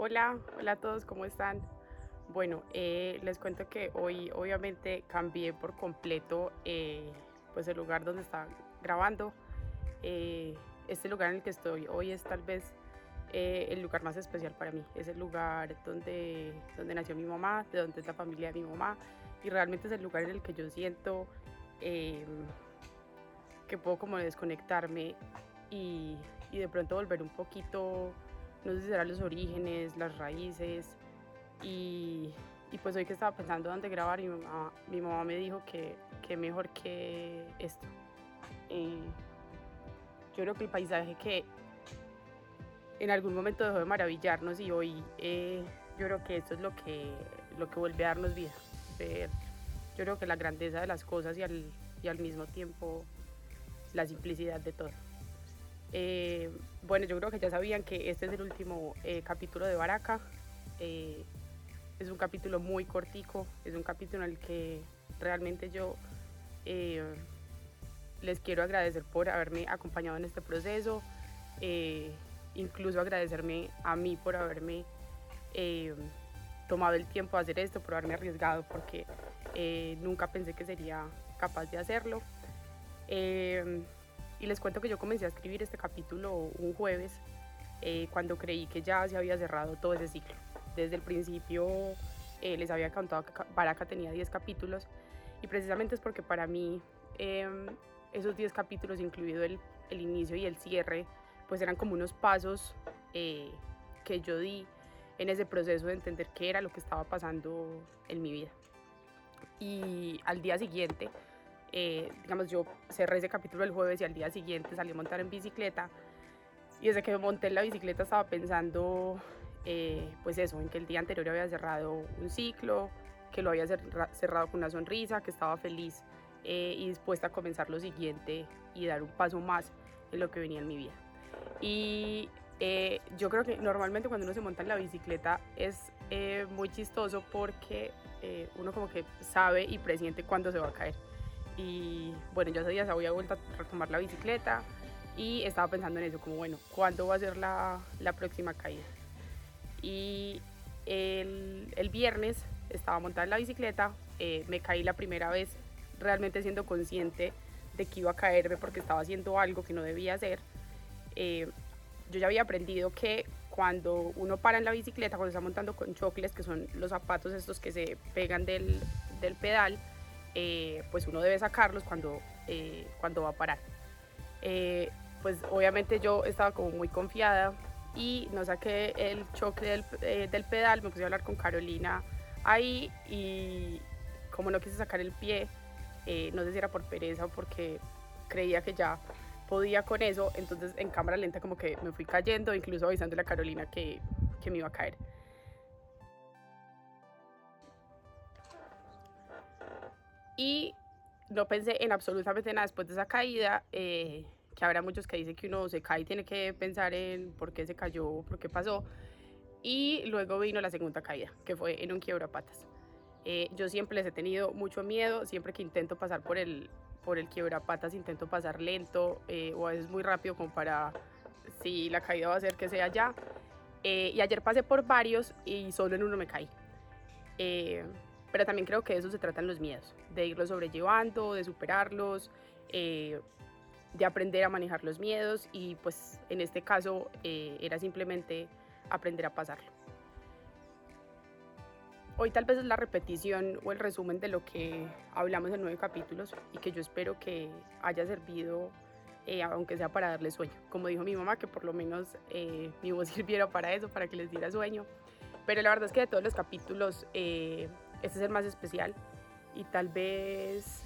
Hola, hola a todos, ¿cómo están? Bueno, eh, les cuento que hoy obviamente cambié por completo eh, pues el lugar donde estaba grabando. Eh, este lugar en el que estoy hoy es tal vez el lugar más especial para mí. Es el lugar donde, donde nació mi mamá, de donde es la familia de mi mamá y realmente es el lugar en el que yo siento que puedo como desconectarme y, y de pronto volver un poquito no sé si serán los orígenes, las raíces. Y, pues hoy que estaba pensando dónde grabar, mi mamá, mi mamá me dijo que, que mejor que esto. Eh, yo creo que el paisaje que en algún momento dejó de maravillarnos y hoy eh, yo creo que esto es lo que, lo que vuelve a darnos vida. Ver, yo creo que la grandeza de las cosas y al, y al mismo tiempo la simplicidad de todo. Eh, bueno, yo creo que ya sabían que este es el último eh, capítulo de Baraca. Eh, es un capítulo muy cortico, es un capítulo en el que realmente yo les quiero agradecer por haberme acompañado en este proceso, incluso agradecerme a mí por haberme tomado el tiempo de hacer esto, por haberme arriesgado, porque nunca pensé que sería capaz de hacerlo. Y les cuento que yo comencé a escribir este capítulo un jueves, eh, cuando creí que ya se había cerrado todo ese ciclo. Desde el principio eh, les había contado que Baraka tenía 10 capítulos y precisamente es porque para mí em, esos 10 capítulos, incluido el, el, inicio y el cierre, pues eran como unos pasos eh, que yo di en ese proceso de entender qué era lo que estaba pasando en mi vida. Y al día siguiente, eh, digamos, yo cerré ese capítulo el jueves y al día siguiente salí a montar en bicicleta. Y desde que monté en la bicicleta estaba pensando, eh, pues eso, en que el día anterior había cerrado un ciclo, que lo había cerrado con una sonrisa, que estaba feliz eh, y dispuesta a comenzar lo siguiente y dar un paso más en lo que venía en mi vida. Y yo creo que normalmente cuando uno se monta en la bicicleta es muy chistoso porque uno como que sabe y presiente cuándo se va a caer. Y bueno, yo ese día se había vuelto a retomar la bicicleta y estaba pensando en eso, como bueno, ¿cuándo va a ser la, la próxima caída? Y el, el, viernes estaba montada en la bicicleta, eh, me caí la primera vez realmente siendo consciente de que iba a caerme porque estaba haciendo algo que no debía hacer. Eh, yo ya había aprendido que cuando uno para en la bicicleta, cuando está montando con chocles, que son los zapatos estos que se pegan del, del pedal, eh, pues uno debe sacarlos cuando, eh, cuando va a parar. Eh, pues obviamente yo estaba como muy confiada y no saqué el choque del, del, pedal, me puse a hablar con Carolina ahí y como no quise sacar el pie, no sé si era por pereza o porque creía que ya podía con eso, entonces en cámara lenta como que me fui cayendo, incluso avisándole a Carolina que, que me iba a caer. Y no pensé en absolutamente nada después de esa caída, eh, que habrá muchos que dicen que uno se cae y tiene que pensar en por qué se cayó, por qué pasó. Y luego vino la segunda caída, que fue en un quiebrapatas. Eh, yo siempre les he tenido mucho miedo, siempre que intento pasar por el, por el quiebrapatas intento pasar lento eh, o a veces muy rápido como para si la caída va a ser que sea ya. Eh, y ayer pasé por varios y solo en uno me caí. Pero también creo que de eso se tratan los miedos, de irlos sobrellevando, de superarlos, eh, de aprender a manejar los miedos y pues en este caso eh, era simplemente aprender a pasarlo. Hoy tal vez es la repetición o el resumen de lo que hablamos en nueve capítulos y que yo espero que haya servido, eh, aunque sea para darle sueño. Como dijo mi mamá, que por lo menos mi voz sirviera para eso, para que les diera sueño. Pero la verdad es que de todos los capítulos este es el más especial y tal vez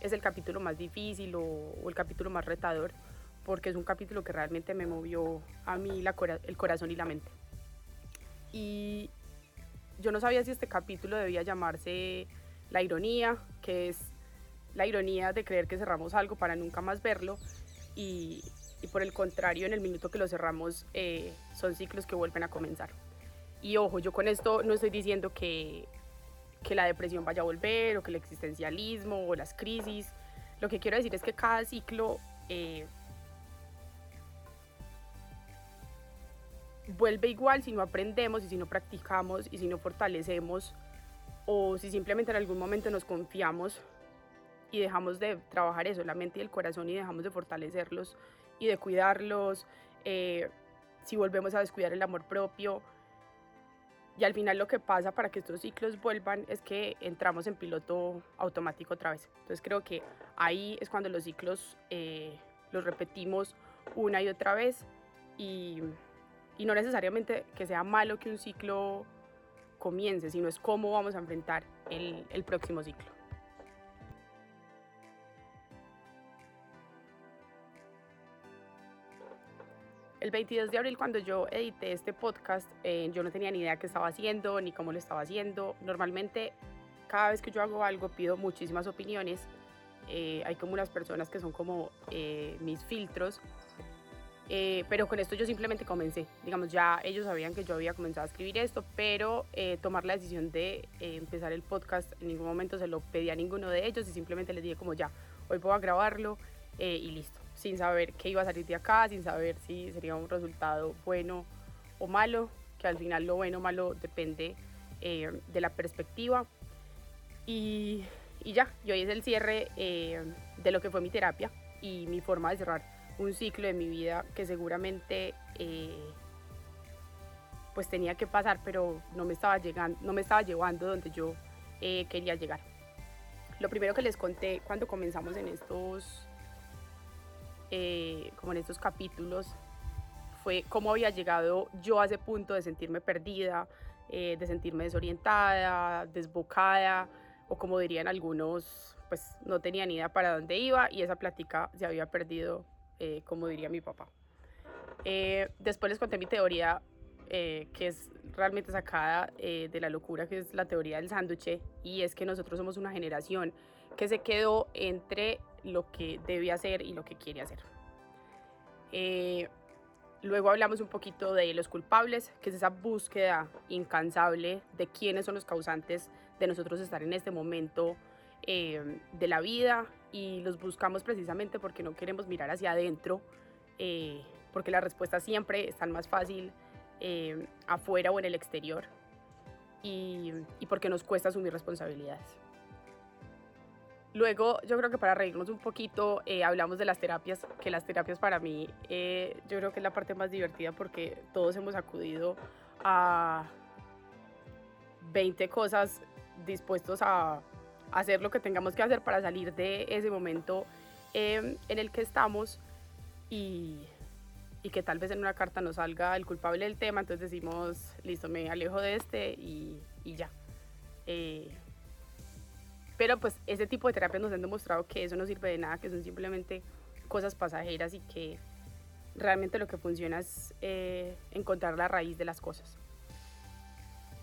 es el capítulo más difícil o, el capítulo más retador porque es un capítulo que realmente me movió a mí el corazón y la mente. Y yo no sabía si este capítulo debía llamarse La ironía, que es la ironía de creer que cerramos algo para nunca más verlo y, por el contrario, en el minuto que lo cerramos eh, son ciclos que vuelven a comenzar. Y ojo, yo con esto no estoy diciendo que que la depresión vaya a volver o que el existencialismo o las crisis. Lo que quiero decir es que cada ciclo eh, vuelve igual si no aprendemos y si no practicamos y si no fortalecemos o si simplemente en algún momento nos confiamos y dejamos de trabajar eso, la mente y el corazón y dejamos de fortalecerlos y de cuidarlos, eh, si volvemos a descuidar el amor propio. Y al final lo que pasa para que estos ciclos vuelvan es que entramos en piloto automático otra vez. Entonces creo que ahí es cuando los ciclos eh, los repetimos una y otra vez y, y no necesariamente que sea malo que un ciclo comience, sino es cómo vamos a enfrentar el, el próximo ciclo. El 22 de abril, cuando yo edité este podcast, eh, yo no tenía ni idea qué estaba haciendo ni cómo lo estaba haciendo. Normalmente, cada vez que yo hago algo, pido muchísimas opiniones. Eh, hay como unas personas que son como eh, mis filtros. pero con esto yo simplemente comencé. Digamos, ya ellos sabían que yo había comenzado a escribir esto, pero tomar la decisión de empezar el podcast en ningún momento se lo pedí a ninguno de ellos y simplemente les dije como ya, hoy puedo grabarlo y listo sin saber qué iba a salir de acá, sin saber si sería un resultado bueno o malo, que al final lo bueno o malo depende eh, de la perspectiva. Y, y, ya, yo es el cierre eh, de lo que fue mi terapia y mi forma de cerrar un ciclo de mi vida que seguramente eh, pues tenía que pasar, pero no me estaba, llegando, no me estaba llevando donde yo quería llegar. Lo primero que les conté cuando comenzamos en estos eh, como en estos capítulos, fue cómo había llegado yo a ese punto de sentirme perdida, eh, de sentirme desorientada, desbocada, o como dirían algunos, pues no tenía ni idea para dónde iba y esa plática se había perdido, eh, como diría mi papá. después les conté mi teoría, que es realmente sacada de la locura, que es la teoría del sándwich, y es que nosotros somos una generación que se quedó entre lo que debe hacer y lo que quiere hacer. Eh, luego hablamos un poquito de los culpables, que es esa búsqueda incansable de quiénes son los causantes de nosotros estar en este momento eh, de la vida y los buscamos precisamente porque no queremos mirar hacia adentro, eh, porque las respuestas siempre están más fácil afuera o en el exterior y porque nos cuesta asumir responsabilidades. Luego, yo creo que para reírnos un poquito, eh, hablamos de las terapias, que las terapias para mí, eh, yo creo que es la parte más divertida porque todos hemos acudido a 20 cosas dispuestos a hacer lo que tengamos que hacer para salir de ese momento em, en el que estamos y, que tal vez en una carta nos salga el culpable del tema, entonces decimos, listo, me alejo de este y, y ya. Eh, pero pues ese tipo de terapias nos han demostrado que eso no sirve de nada, que son simplemente cosas pasajeras y que realmente lo que funciona es eh, encontrar la raíz de las cosas.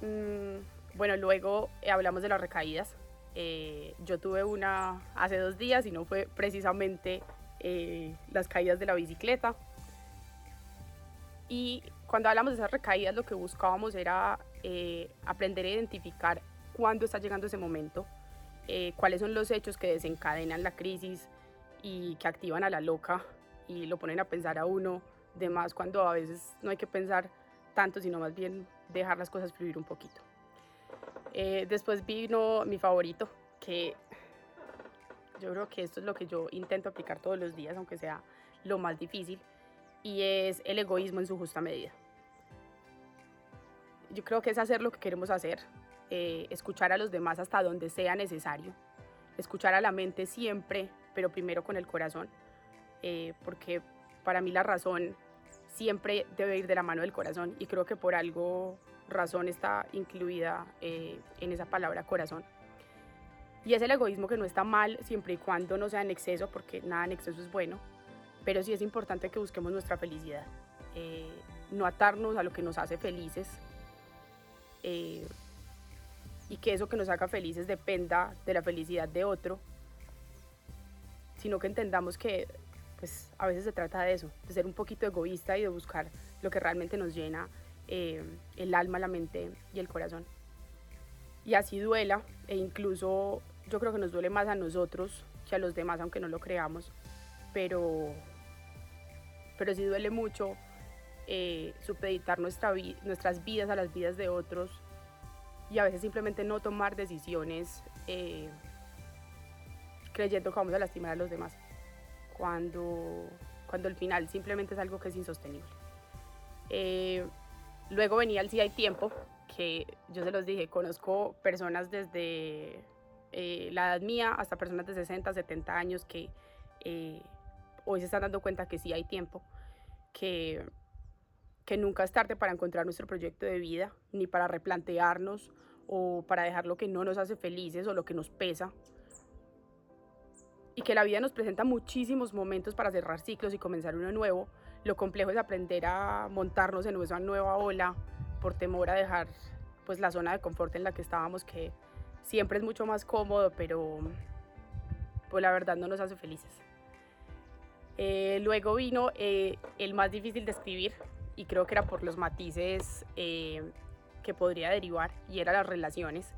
Mm, bueno, luego eh, hablamos de las recaídas. Eh, yo tuve una hace dos días y no fue precisamente las caídas de la bicicleta. Y cuando hablamos de esas recaídas lo que buscábamos era aprender a identificar cuándo está llegando ese momento eh, cuáles son los hechos que desencadenan la crisis y que activan a la loca y lo ponen a pensar a uno, de más cuando a veces no hay que pensar tanto, sino más bien dejar las cosas fluir un poquito. Eh, después vino mi favorito, que yo creo que esto es lo que yo intento aplicar todos los días, aunque sea lo más difícil, y es el egoísmo en su justa medida. Yo creo que es hacer lo que queremos hacer, eh, escuchar a los demás hasta donde sea necesario, escuchar a la mente siempre, pero primero con el corazón, eh, porque para mí la razón siempre debe ir de la mano del corazón y creo que por algo razón está incluida eh, en esa palabra corazón. Y es el egoísmo que no está mal siempre y cuando no sea en exceso, porque nada en exceso es bueno, pero sí es importante que busquemos nuestra felicidad, no atarnos a lo que nos hace felices, y que eso que nos haga felices dependa de la felicidad de otro, sino que entendamos que pues a veces se trata de eso, de ser un poquito egoísta y de buscar lo que realmente nos llena eh, el alma, la mente y el corazón. Y así duela, e incluso yo creo que nos duele más a nosotros que a los demás, aunque no lo creamos, pero, pero sí duele mucho eh, supeditar nuestra nuestras vidas a las vidas de otros y a veces simplemente no tomar decisiones eh, creyendo que vamos a lastimar a los demás, cuando, cuando al final simplemente es algo que es insostenible. Eh, luego venía el Si hay tiempo, que yo se los dije, conozco personas desde eh, la edad mía hasta personas de 60, 70 años que hoy se están dando cuenta que sí hay tiempo, que que nunca es tarde para encontrar nuestro proyecto de vida, ni para replantearnos o para dejar lo que no nos hace felices o lo que nos pesa. Y que la vida nos presenta muchísimos momentos para cerrar ciclos y comenzar uno nuevo. Lo complejo es aprender a montarnos en esa nueva ola por temor a dejar pues la zona de confort en la que estábamos, que siempre es mucho más cómodo, pero pues la verdad no nos hace felices. Eh, luego vino eh, el más difícil de escribir, y creo que era por los matices eh, que podría derivar y eran las relaciones,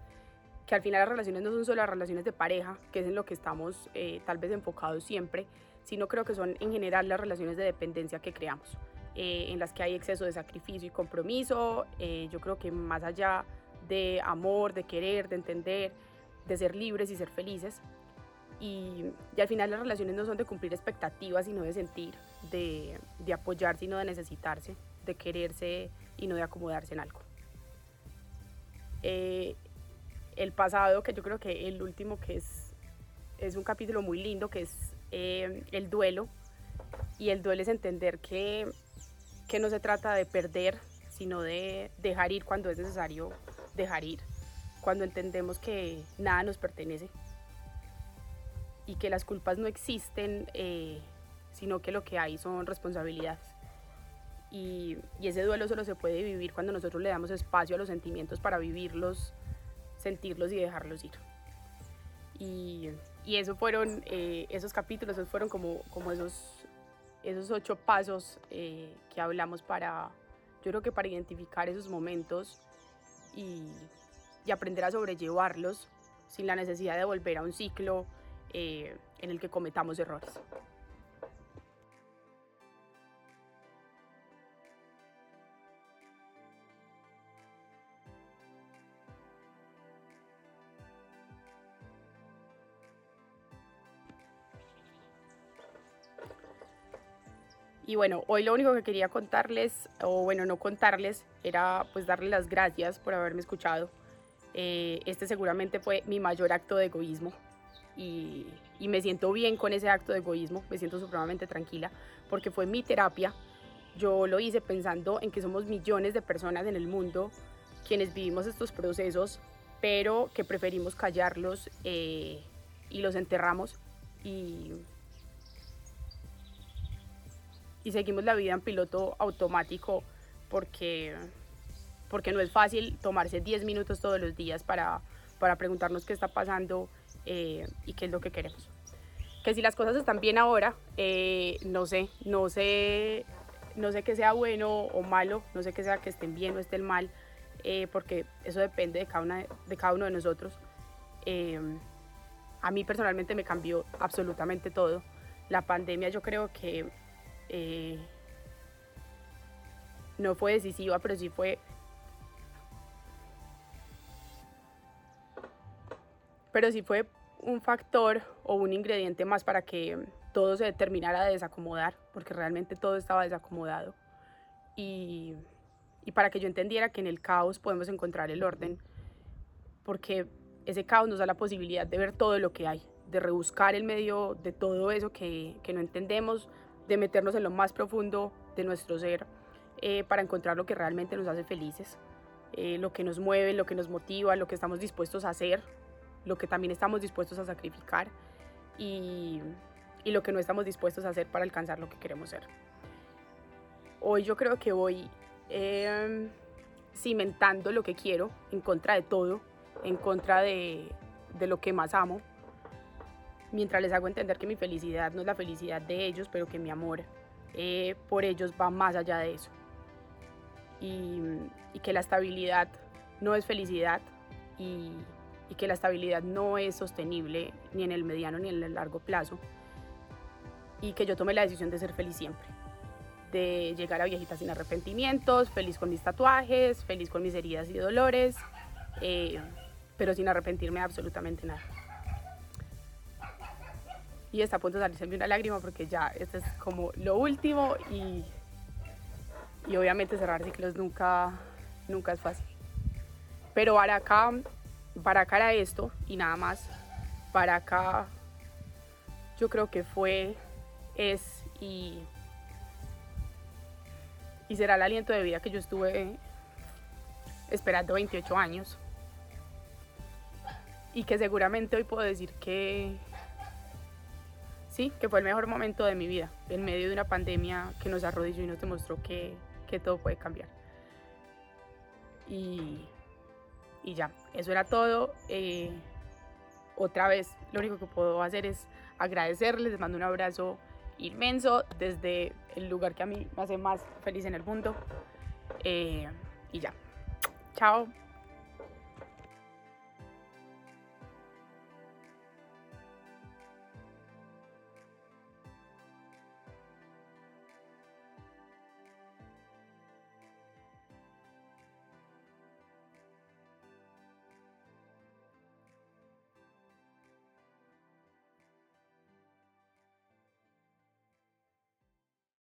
que al final las relaciones no son solo las relaciones de pareja, que es en lo que estamos eh, tal vez enfocados siempre, sino creo que son en general las relaciones de dependencia que creamos, eh, en las que hay exceso de sacrificio y compromiso, yo creo que más allá de amor, de querer, de entender, de ser libres y ser felices, y, y, al final las relaciones no son de cumplir expectativas, sino de sentir, de, de apoyar, sino de necesitarse, de quererse y no de acomodarse en algo. Eh, el pasado, que yo creo que el último, que es, es un capítulo muy lindo, que es eh, el duelo. Y el duelo es entender que, que no se trata de perder, sino de dejar ir cuando es necesario dejar ir. Cuando entendemos que nada nos pertenece, y que las culpas no existen, eh, sino que lo que hay son responsabilidades. Y, ese duelo solo se puede vivir cuando nosotros le damos espacio a los sentimientos para vivirlos, sentirlos y dejarlos ir. Y, eso fueron, eh, esos capítulos, esos fueron como, esos, esos ocho pasos eh, que hablamos para, yo creo que para identificar esos momentos y aprender a sobrellevarlos sin la necesidad de volver a un ciclo eh, en el que cometamos errores. Y bueno, hoy lo único que quería contarles, o bueno, no contarles, era pues darles las gracias por haberme escuchado. Eh, este seguramente fue mi mayor acto de egoísmo, y, me siento bien con ese acto de egoísmo, me siento supremamente tranquila porque fue mi terapia. Yo lo hice pensando en que somos millones de personas en el mundo quienes vivimos estos procesos, pero que preferimos callarlos eh, y los enterramos y, y seguimos la vida en piloto automático porque, porque no es fácil tomarse 10 minutos todos los días para, para preguntarnos qué está pasando eh, y qué es lo que queremos. Que si las cosas están bien ahora, eh, no sé, no sé, no sé que sea bueno o malo, no sé que sea que estén bien o estén mal, eh, porque eso depende de cada, una, de cada uno de nosotros. a mí personalmente me cambió absolutamente todo. La pandemia yo creo que no fue decisiva, pero sí fue pero sí fue un factor o un ingrediente más para que todo se terminara de desacomodar, porque realmente todo estaba desacomodado. Y, y para que yo entendiera que en el caos podemos encontrar el orden, porque ese caos nos da la posibilidad de ver todo lo que hay, de rebuscar el medio de todo eso que, que no entendemos, de meternos en lo más profundo de nuestro ser eh, para encontrar lo que realmente nos hace felices, eh, lo que nos mueve, lo que nos motiva, lo que estamos dispuestos a hacer, lo que también estamos dispuestos a sacrificar y, y lo que no estamos dispuestos a hacer para alcanzar lo que queremos ser. Hoy yo creo que voy em, cimentando lo que quiero en contra de todo, en contra de, de lo que más amo, mientras les hago entender que mi felicidad no es la felicidad de ellos, pero que mi amor eh, por ellos va más allá de eso. Y, y, que la estabilidad no es felicidad y, y que la estabilidad no es sostenible ni en el mediano ni en el largo plazo y que yo tomé la decisión de ser feliz siempre, de llegar a viejita sin arrepentimientos, feliz con mis tatuajes, feliz con mis heridas y dolores, eh, pero sin arrepentirme absolutamente nada. Y está a punto de salirse una lágrima porque ya este es como lo último y, y obviamente cerrar ciclos nunca, nunca es fácil. Pero acá, para acá esto y nada más. Para acá yo creo que fue, es y y será el aliento de vida que yo estuve esperando 28 años y que seguramente hoy puedo decir que sí, que fue el mejor momento de mi vida, en medio de una pandemia que nos arrodilló y nos demostró que, que todo puede cambiar. Y, y, ya, eso era todo. Eh, otra vez, lo único que puedo hacer es agradecerles, les mando un abrazo inmenso desde el lugar que a mí me hace más feliz en el mundo. Eh, y ya. Chao.